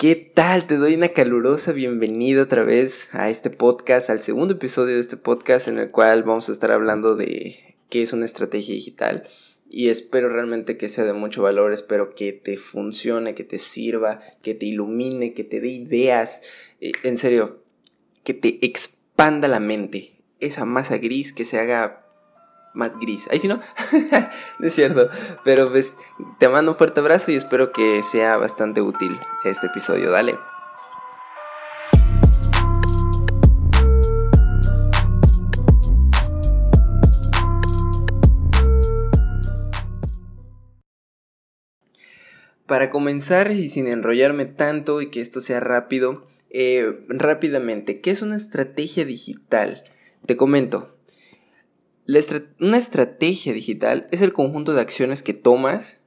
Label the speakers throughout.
Speaker 1: ¿Qué tal? Te doy una calurosa bienvenida otra vez a este podcast, al segundo episodio de este podcast en el cual vamos a estar hablando de qué es una estrategia digital. Y espero realmente que sea de mucho valor, espero que te funcione, que te sirva, que te ilumine, que te dé ideas, eh, en serio, que te expanda la mente, esa masa gris que se haga más gris. Ahí sí no, no es cierto. Pero pues te mando un fuerte abrazo y espero que sea bastante útil este episodio. Dale. Para comenzar y sin enrollarme tanto y que esto sea rápido, eh, rápidamente, ¿qué es una estrategia digital? Te comento, una estrategia digital es el conjunto de acciones que tomas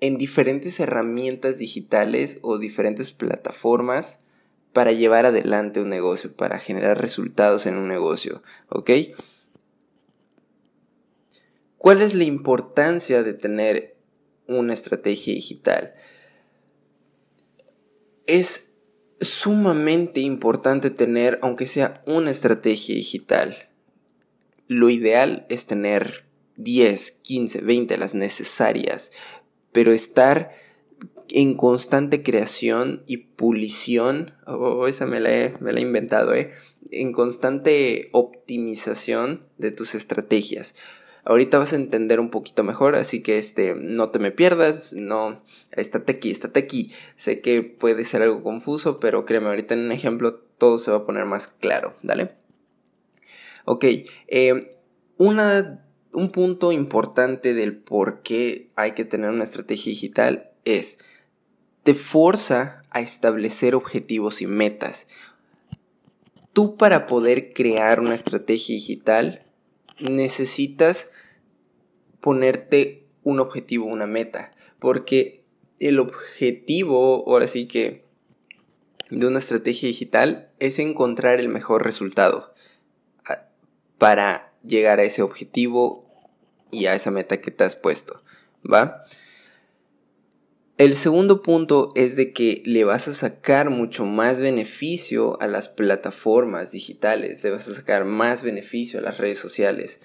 Speaker 1: en diferentes herramientas digitales o diferentes plataformas para llevar adelante un negocio, para generar resultados en un negocio, ¿ok? ¿Cuál es la importancia de tener una estrategia digital? Es sumamente importante tener, aunque sea una estrategia digital lo ideal es tener 10, 15, 20 las necesarias, pero estar en constante creación y pulición, oh, esa me la, he, me la he inventado, ¿eh? en constante optimización de tus estrategias. Ahorita vas a entender un poquito mejor, así que este, no te me pierdas, no, estate aquí, estate aquí. Sé que puede ser algo confuso, pero créeme, ahorita en un ejemplo todo se va a poner más claro, ¿dale? Ok, eh, un punto importante del por qué hay que tener una estrategia digital es, te forza a establecer objetivos y metas. Tú para poder crear una estrategia digital necesitas ponerte un objetivo, una meta, porque el objetivo, ahora sí que, de una estrategia digital es encontrar el mejor resultado para llegar a ese objetivo y a esa meta que te has puesto, ¿va? El segundo punto es de que le vas a sacar mucho más beneficio a las plataformas digitales, le vas a sacar más beneficio a las redes sociales,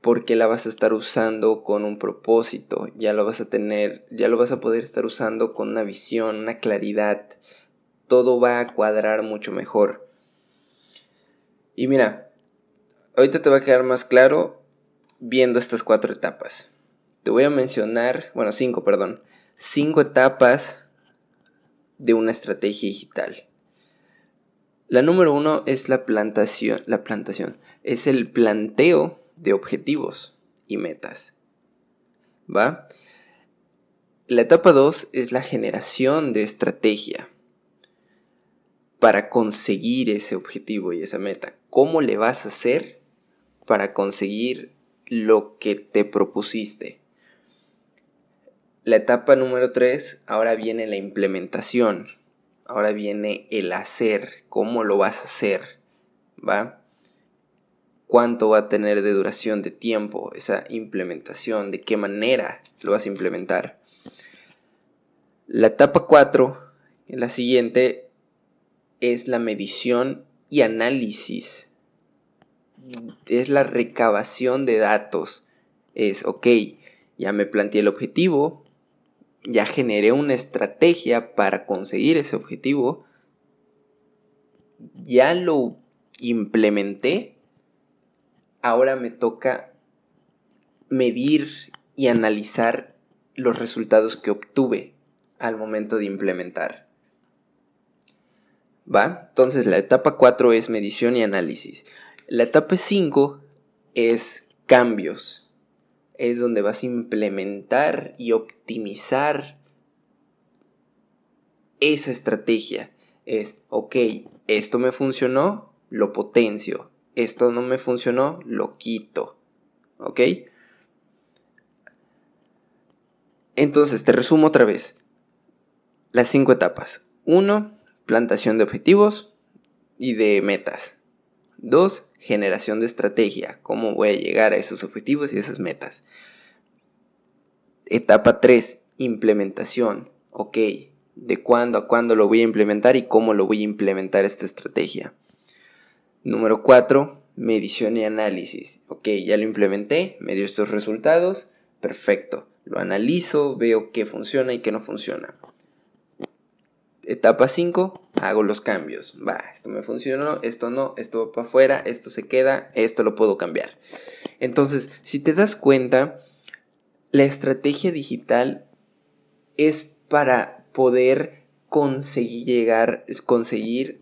Speaker 1: porque la vas a estar usando con un propósito, ya lo vas a tener, ya lo vas a poder estar usando con una visión, una claridad, todo va a cuadrar mucho mejor. Y mira, ahorita te va a quedar más claro viendo estas cuatro etapas. Te voy a mencionar, bueno, cinco, perdón, cinco etapas de una estrategia digital. La número uno es la plantación, la plantación, es el planteo de objetivos y metas. ¿Va? La etapa dos es la generación de estrategia para conseguir ese objetivo y esa meta. ¿Cómo le vas a hacer para conseguir lo que te propusiste. La etapa número 3, ahora viene la implementación. Ahora viene el hacer, cómo lo vas a hacer, ¿va? ¿Cuánto va a tener de duración de tiempo esa implementación? ¿De qué manera lo vas a implementar? La etapa 4, la siguiente, es la medición y análisis es la recabación de datos. Es, ok, ya me planteé el objetivo, ya generé una estrategia para conseguir ese objetivo, ya lo implementé, ahora me toca medir y analizar los resultados que obtuve al momento de implementar. ¿Va? Entonces la etapa 4 es medición y análisis. La etapa 5 es cambios. Es donde vas a implementar y optimizar esa estrategia. Es, ok, esto me funcionó, lo potencio. Esto no me funcionó, lo quito. ¿Ok? Entonces, te resumo otra vez. Las cinco etapas. 1. Plantación de objetivos y de metas. 2 generación de estrategia, cómo voy a llegar a esos objetivos y esas metas. Etapa 3, implementación. Ok, de cuándo a cuándo lo voy a implementar y cómo lo voy a implementar esta estrategia. Número 4, medición y análisis. Ok, ya lo implementé, me dio estos resultados, perfecto. Lo analizo, veo qué funciona y qué no funciona. Etapa 5, hago los cambios. Va, esto me funcionó, esto no, esto va para afuera, esto se queda, esto lo puedo cambiar. Entonces, si te das cuenta, la estrategia digital es para poder conseguir llegar, conseguir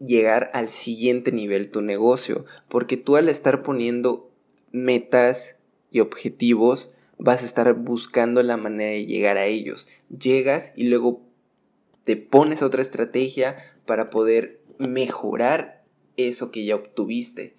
Speaker 1: llegar al siguiente nivel tu negocio, porque tú al estar poniendo metas y objetivos, vas a estar buscando la manera de llegar a ellos. Llegas y luego te pones otra estrategia para poder mejorar eso que ya obtuviste.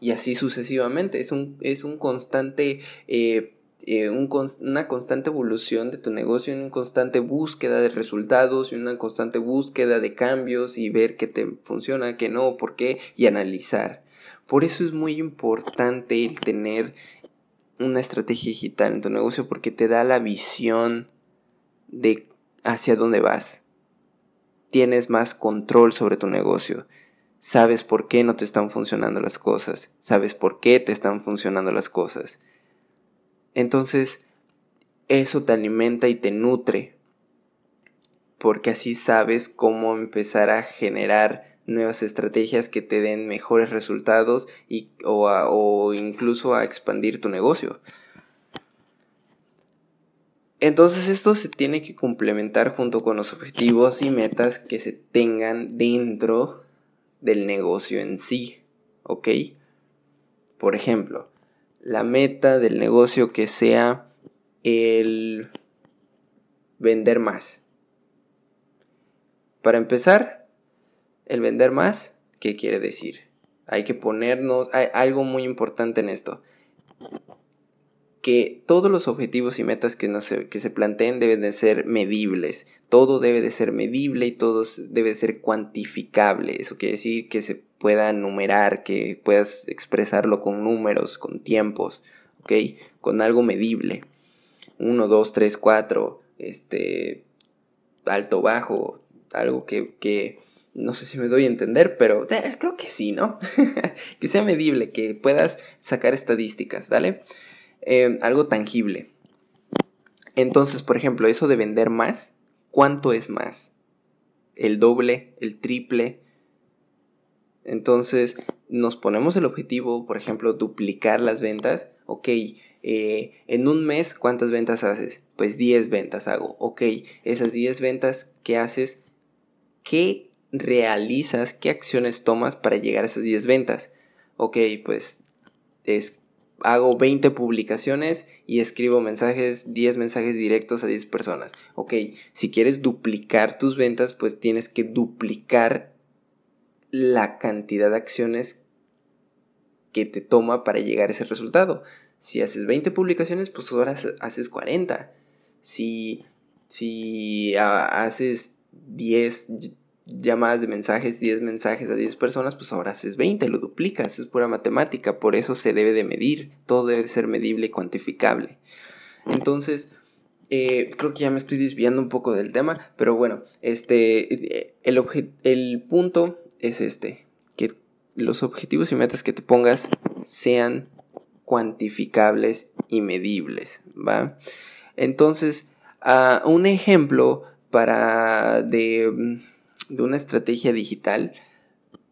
Speaker 1: Y así sucesivamente. Es un, es un constante eh, eh, una constante evolución de tu negocio, una constante búsqueda de resultados y una constante búsqueda de cambios y ver qué te funciona, qué no, por qué y analizar. Por eso es muy importante el tener una estrategia digital en tu negocio porque te da la visión de hacia dónde vas. Tienes más control sobre tu negocio. Sabes por qué no te están funcionando las cosas. Sabes por qué te están funcionando las cosas entonces, eso te alimenta y te nutre, porque así sabes cómo empezar a generar nuevas estrategias que te den mejores resultados y, o, o incluso a expandir tu negocio. Entonces esto se tiene que complementar junto con los objetivos y metas que se tengan dentro del negocio en sí, ¿ok? Por ejemplo, la meta del negocio que sea el vender más. Para empezar, el vender más, ¿qué quiere decir? Hay que ponernos, hay algo muy importante en esto, que todos los objetivos y metas que, que se planteen deben de ser medibles, todo debe de ser medible y todo debe ser cuantificable, eso quiere decir que se pueda numerar, que puedas expresarlo con números, con tiempos, ¿ok? Con algo medible. 1, 2, 3, 4, este, alto, bajo, algo que, no sé si me doy a entender, pero eh, creo que sí, ¿no? que sea medible, que puedas sacar estadísticas, ¿dale? Eh, algo tangible. Entonces, por ejemplo, eso de vender más, ¿cuánto es más? ¿El doble? ¿El triple? Entonces, nos ponemos el objetivo, por ejemplo, duplicar las ventas. Ok, eh, en un mes, ¿cuántas ventas haces? Pues 10 ventas hago. Ok, esas 10 ventas ¿qué haces, ¿qué realizas? ¿Qué acciones tomas para llegar a esas 10 ventas? Ok, pues es, hago 20 publicaciones y escribo mensajes, 10 mensajes directos a 10 personas. Ok, si quieres duplicar tus ventas, pues tienes que duplicar la cantidad de acciones que te toma para llegar a ese resultado. Si haces 20 publicaciones, pues ahora haces 40. Si, si haces 10 llamadas de mensajes, 10 mensajes a 10 personas, pues ahora haces 20, lo duplicas, es pura matemática, por eso se debe de medir, todo debe de ser medible y cuantificable. Entonces, eh, creo que ya me estoy desviando un poco del tema, pero bueno, este, el, el punto es este, que los objetivos y metas que te pongas sean cuantificables y medibles, ¿va? Entonces, un ejemplo para de, de, una estrategia digital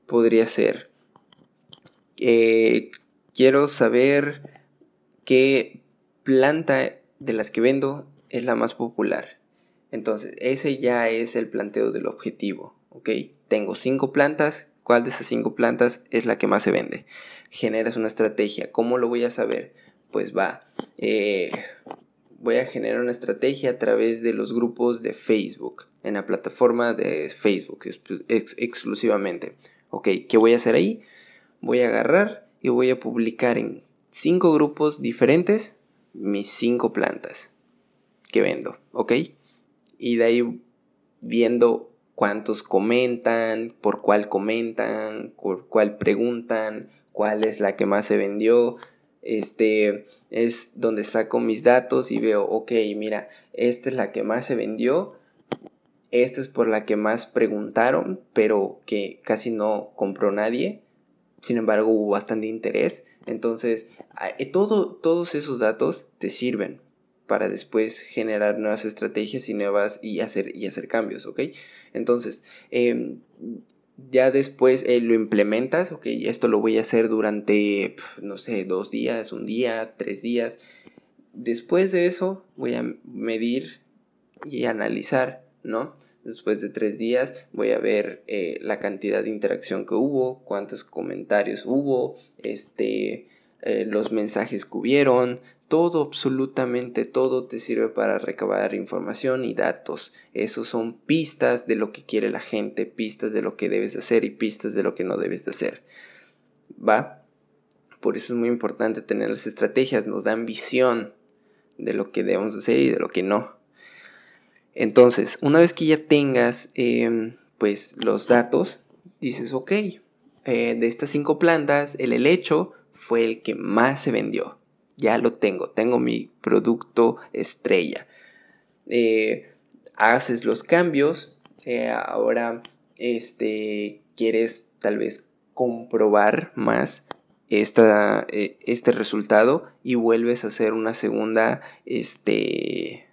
Speaker 1: podría ser, eh, quiero saber qué planta de las que vendo es la más popular. Entonces, ese ya es el planteo del objetivo, ¿ok? tengo cinco plantas, ¿cuál de esas cinco plantas es la que más se vende? Generas una estrategia, ¿cómo lo voy a saber? Pues va, eh, voy a generar una estrategia a través de los grupos de Facebook, en la plataforma de Facebook exclusivamente. Ok, ¿qué voy a hacer ahí? Voy a agarrar y voy a publicar en cinco grupos diferentes mis cinco plantas que vendo, ¿ok? Y de ahí viendo cuántos comentan, por cuál comentan, por cuál preguntan, cuál es la que más se vendió. Este es donde saco mis datos y veo, ok, mira, esta es la que más se vendió esta es por la que más preguntaron, pero que casi no compró nadie. Sin embargo, hubo bastante interés. Entonces, eh, todo, todos esos datos te sirven para después generar nuevas estrategias y nuevas y hacer, y hacer cambios, ¿ok? Entonces, em, ya después eh, lo implementas, ok, esto lo voy a hacer durante, no sé, dos días, un día, tres días. Después de eso voy a medir y analizar, ¿no? Después de tres días voy a ver eh, la cantidad de interacción que hubo, cuántos comentarios hubo, este, eh, los mensajes que hubieron, todo, absolutamente todo te sirve para recabar información y datos. Esos son pistas de lo que quiere la gente, pistas de lo que debes hacer y pistas de lo que no debes de hacer. ¿Va? Por eso es muy importante tener las estrategias, nos dan visión de lo que debemos hacer y de lo que no. Entonces, una vez que ya tengas em, pues los datos, dices, ok, eh, de estas cinco plantas, el helecho fue el que más se vendió. Ya lo tengo, tengo mi producto estrella. Eh, haces los cambios, eh, ahora este, quieres tal vez comprobar más esta, este resultado y vuelves a hacer una segunda, este,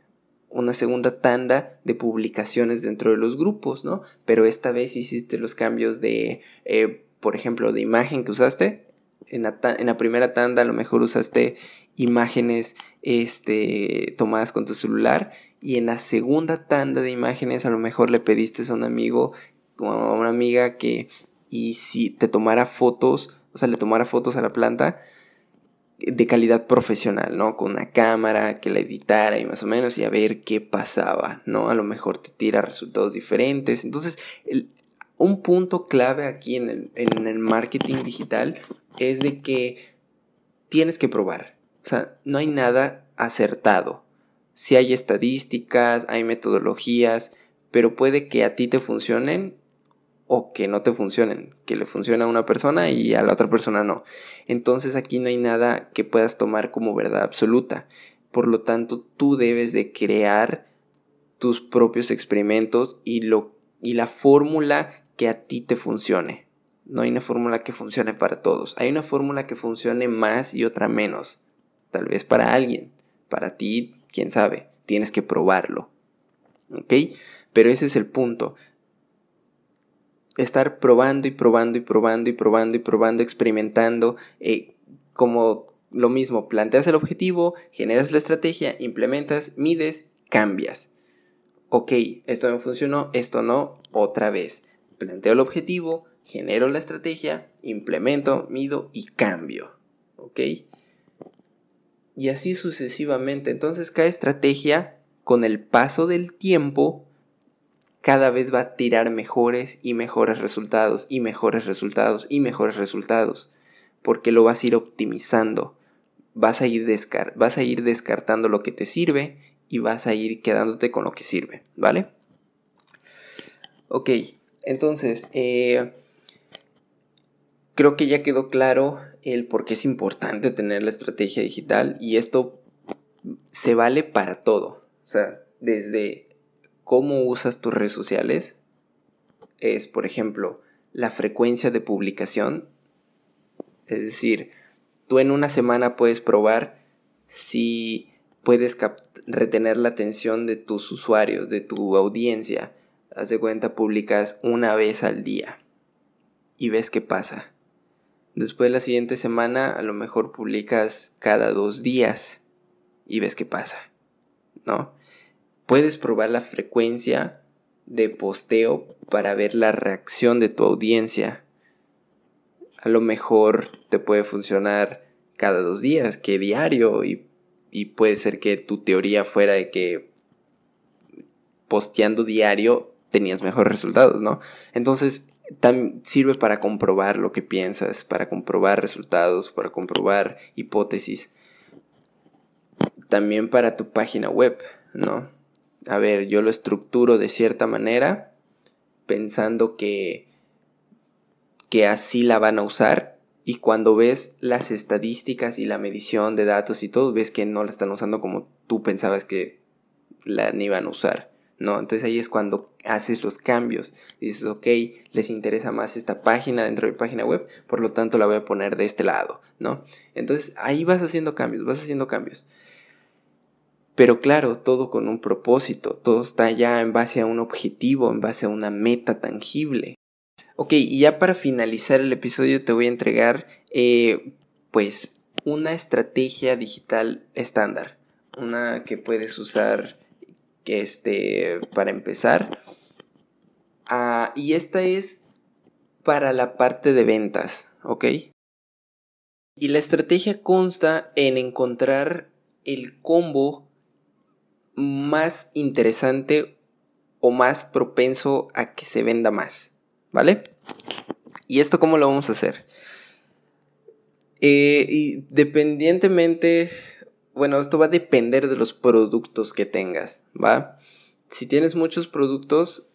Speaker 1: una segunda tanda de publicaciones dentro de los grupos, ¿no? Pero esta vez hiciste los cambios de, eh, por ejemplo, de imagen que usaste. En la, primera tanda a lo mejor usaste imágenes este, tomadas con tu celular y en la segunda tanda de imágenes a lo mejor le pediste a un amigo o a una amiga que y si te tomara fotos, o sea, le tomara fotos a la planta de calidad profesional, ¿no? Con una cámara que la editara y más o menos y a ver qué pasaba, ¿no? A lo mejor te tira resultados diferentes. Entonces, un punto clave aquí en el, en el marketing digital es de que tienes que probar. O sea, no hay nada acertado. Si hay estadísticas, hay metodologías, pero puede que a ti te funcionen o que no te funcionen, que le funciona a una persona y a la otra persona no. Entonces aquí no hay nada que puedas tomar como verdad absoluta. Por lo tanto, tú debes de crear tus propios experimentos y, lo, y la fórmula que a ti te funcione. No hay una fórmula que funcione para todos. Hay una fórmula que funcione más y otra menos. Tal vez para alguien. Para ti, quién sabe. Tienes que probarlo. ¿Ok? Pero ese es el punto estar probando y probando y probando y probando y probando, experimentando, eh, como lo mismo, planteas el objetivo, generas la estrategia, implementas, mides, cambias. Ok, esto me funcionó, esto no, otra vez. Planteo el objetivo, genero la estrategia, implemento, mido y cambio. ¿Ok? Y así sucesivamente. Entonces cada estrategia, con el paso del tiempo, cada vez va a tirar mejores y mejores resultados y mejores resultados y mejores resultados, porque lo vas a ir optimizando, vas a ir, descartando lo que te sirve y vas a ir quedándote con lo que sirve, ¿vale? Ok, entonces, eh, creo que ya quedó claro el por qué es importante tener la estrategia digital y esto se vale para todo, o sea, desde cómo usas tus redes sociales es, por ejemplo, la frecuencia de publicación. Es decir, tú en una semana puedes probar si puedes retener la atención de tus usuarios, de tu audiencia. Haz de cuenta, publicas una vez al día y ves qué pasa. Después la siguiente semana a lo mejor publicas cada dos días y ves qué pasa, ¿no? Puedes probar la frecuencia de posteo para ver la reacción de tu audiencia. A lo mejor te puede funcionar cada dos días, que diario, y, puede ser que tu teoría fuera de que posteando diario tenías mejores resultados, ¿no? Entonces, también sirve para comprobar lo que piensas, para comprobar resultados, para comprobar hipótesis. También para tu página web, ¿no? a ver, yo lo estructuro de cierta manera, pensando que, que así la van a usar. Y cuando ves las estadísticas y la medición de datos y todo, ves que no la están usando como tú pensabas que la iban a usar. ¿no? Entonces ahí es cuando haces los cambios. Dices, ok, les interesa más esta página dentro de mi página web, por lo tanto la voy a poner de este lado, ¿no? Entonces ahí vas haciendo cambios, vas haciendo cambios. Pero claro, todo con un propósito, todo está ya en base a un objetivo, en base a una meta tangible. Ok, y ya para finalizar el episodio te voy a entregar, eh, pues, una estrategia digital estándar, una que puedes usar este, para empezar. Ah, y esta es para la parte de ventas, ¿ok? Y la estrategia consta en encontrar el combo más interesante o más propenso a que se venda más, ¿vale? ¿Y esto cómo lo vamos a hacer? Eh, y dependientemente, bueno, esto va a depender de los productos que tengas, ¿va? Si tienes muchos productos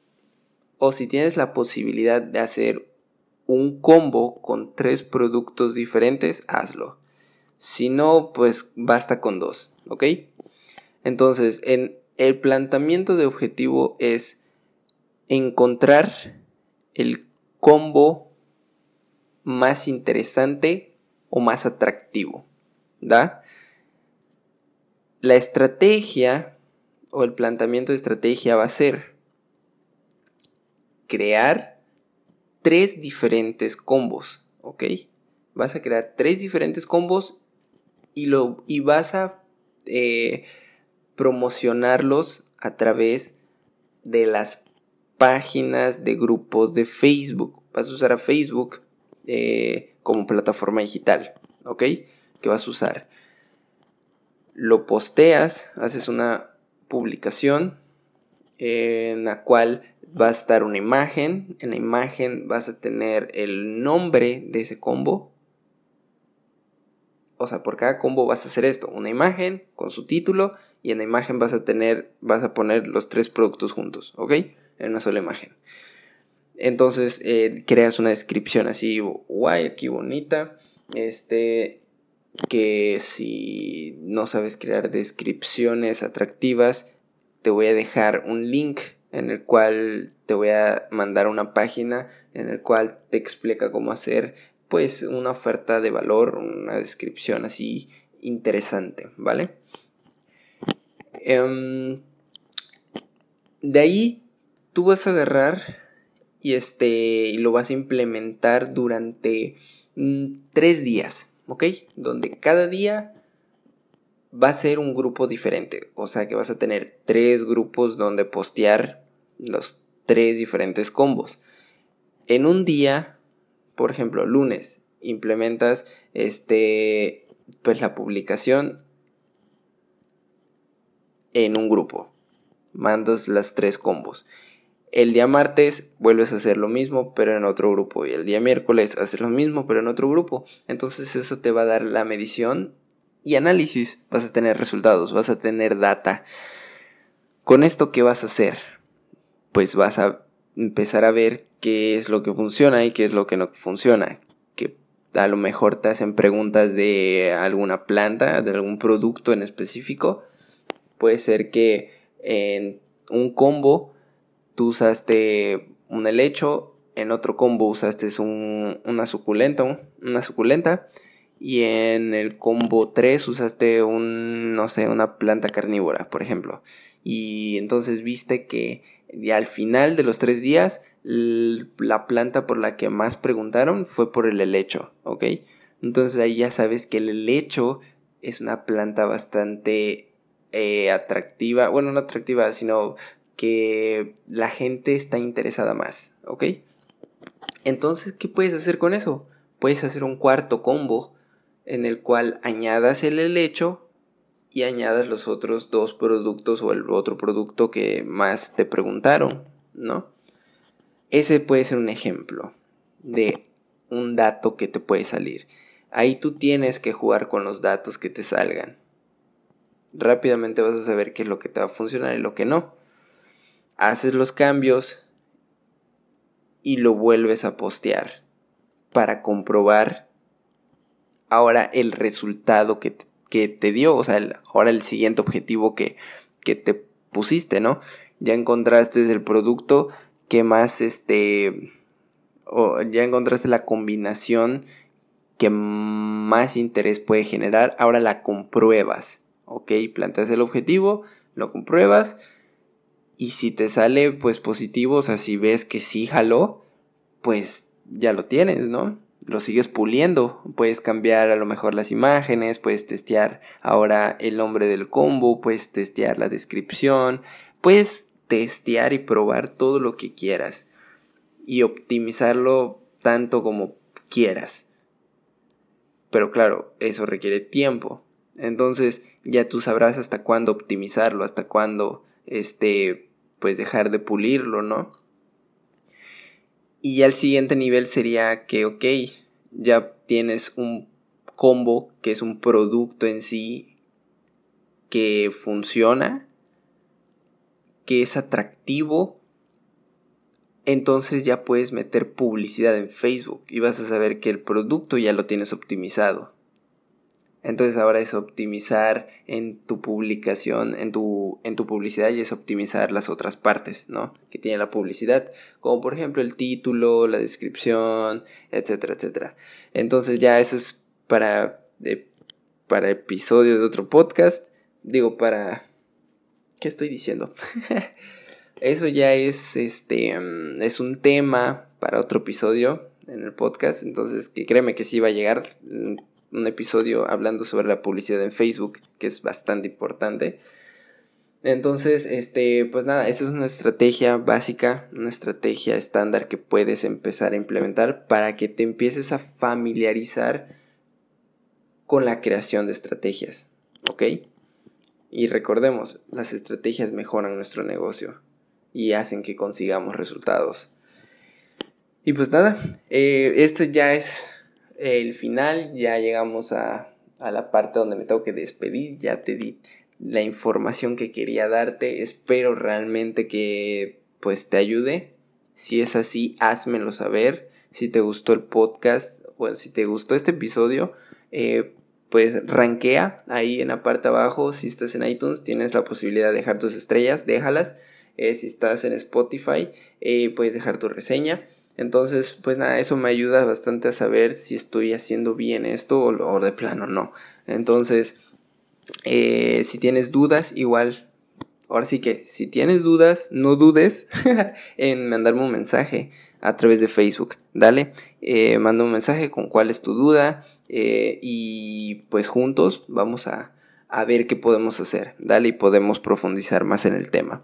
Speaker 1: o si tienes la posibilidad de hacer un combo con tres productos diferentes, hazlo. Si no, pues basta con dos, ¿ok? Entonces, en el planteamiento de objetivo es encontrar el combo más interesante o más atractivo. ¿Da? La estrategia o el planteamiento de estrategia va a ser crear tres diferentes combos, ¿ok? Vas a crear tres diferentes combos y, lo, y vas a eh, promocionarlos a través de las páginas de grupos de Facebook. Vas a usar a Facebook eh, como plataforma digital, ¿ok? Que vas a usar. Lo posteas, haces una publicación en la cual va a estar una imagen. En la imagen vas a tener el nombre de ese combo. O sea, por cada combo vas a hacer esto. Una imagen con su título y en la imagen vas a tener, vas a poner los tres productos juntos, ¿ok? En una sola imagen. Entonces eh, creas una descripción así, guay, aquí bonita. Este, que si no sabes crear descripciones atractivas, te voy a dejar un link en el cual te voy a mandar una página en el cual te explica cómo hacer pues una oferta de valor, una descripción así interesante, ¿vale? Em, de ahí tú vas a agarrar y este y lo vas a implementar durante mm, tres días, ¿ok? Donde cada día va a ser un grupo diferente, o sea que vas a tener tres grupos donde postear los tres diferentes combos. En un día, por ejemplo, lunes, implementas este pues la publicación en un grupo. Mandas las tres combos. El día martes vuelves a hacer lo mismo, pero en otro grupo. Y el día miércoles haces lo mismo, pero en otro grupo. Entonces eso te va a dar la medición y análisis. Vas a tener resultados, vas a tener data. Con esto, ¿qué vas a hacer? Pues vas a empezar a ver qué es lo que funciona y qué es lo que no funciona. Que a lo mejor te hacen preguntas de alguna planta, de algún producto en específico puede ser que en un combo tú usaste un helecho, en otro combo usaste una suculenta, una suculenta y en el combo 3 usaste un, no sé, una planta carnívora, por ejemplo. Y entonces viste que ya al final de los tres días la planta por la que más preguntaron fue por el helecho, ¿ok? Entonces ahí ya sabes que el helecho es una planta bastante eh, atractiva, bueno, no atractiva, sino que la gente está interesada más, ¿ok? Entonces, ¿qué puedes hacer con eso? Puedes hacer un cuarto combo en el cual añadas el helecho y añadas los otros dos productos o el otro producto que más te preguntaron, ¿no? Ese puede ser un ejemplo de un dato que te puede salir. Ahí tú tienes que jugar con los datos que te salgan rápidamente vas a saber qué es lo que te va a funcionar y lo que no. Haces los cambios y lo vuelves a postear para comprobar ahora el resultado que te, dio, o sea, ahora el siguiente objetivo que, que te pusiste, ¿no? ya encontraste el producto que más este o ya encontraste la combinación que más interés puede generar, ahora la compruebas, ¿ok? Planteas el objetivo, lo compruebas y si te sale pues positivo, o sea, si ves que sí jaló, pues ya lo tienes, ¿no? Lo sigues puliendo, puedes cambiar a lo mejor las imágenes, puedes testear ahora el nombre del combo, puedes testear la descripción, puedes testear y probar todo lo que quieras y optimizarlo tanto como quieras. Pero claro, eso requiere tiempo. Entonces ya tú sabrás hasta cuándo optimizarlo, hasta cuándo este pues dejar de pulirlo, ¿no? Y ya el siguiente nivel sería que, ok, ya tienes un combo que es un producto en sí que funciona, que es atractivo entonces ya puedes meter publicidad en Facebook y vas a saber que el producto ya lo tienes optimizado. Entonces ahora es optimizar en tu publicación, en tu, en tu publicidad y es optimizar las otras partes, ¿no? Que tiene la publicidad, como por ejemplo el título, la descripción, etcétera, etcétera. Entonces ya eso es para, para episodio de otro podcast. Digo, para... ¿Qué estoy diciendo? Eso ya es, este, mm, es un tema para otro episodio en el podcast. Entonces, que créeme que sí va a llegar un episodio hablando sobre la publicidad en Facebook, que es bastante importante. Entonces, este, pues nada, esa es una estrategia básica, una estrategia estándar que puedes empezar a implementar para que te empieces a familiarizar con la creación de estrategias, ¿ok? Y recordemos, las estrategias mejoran nuestro negocio y hacen que consigamos resultados. Y pues nada, eh, esto ya es el final, ya llegamos a, a la parte donde me tengo que despedir, ya te di la información que quería darte, espero realmente que pues te ayude, si es así, házmelo saber, si te gustó el podcast o si te gustó este episodio, eh, pues rankea ahí en la parte abajo, si estás en iTunes tienes la posibilidad de dejar tus estrellas, déjalas eh, si estás en Spotify, eh, puedes dejar tu reseña. Entonces, pues nada, eso me ayuda bastante a saber si estoy haciendo bien esto o, de plano no. Entonces, eh, si tienes dudas, igual, ahora sí que, si tienes dudas, no dudes en mandarme un mensaje a través de Facebook. Dale, manda un mensaje con cuál es tu duda y pues juntos vamos a, a ver qué podemos hacer. Dale y podemos profundizar más en el tema.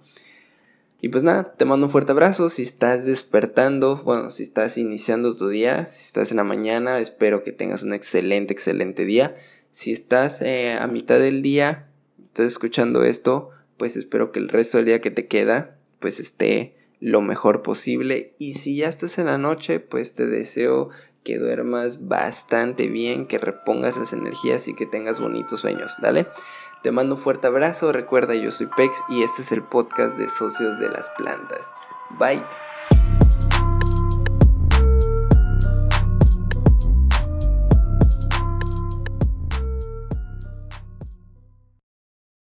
Speaker 1: Y pues nada, te mando un fuerte abrazo. Si estás despertando, bueno, si estás iniciando tu día, si estás en la mañana, espero que tengas un excelente, excelente día. Si estás eh, a mitad del día, estás escuchando esto, pues espero que el resto del día que te queda, pues esté lo mejor posible. Y si ya estás en la noche, pues te deseo que duermas bastante bien, que repongas las energías y que tengas bonitos sueños. Dale. Te mando un fuerte abrazo, recuerda yo soy Pex y este es el podcast de Socios de las Plantas. Bye.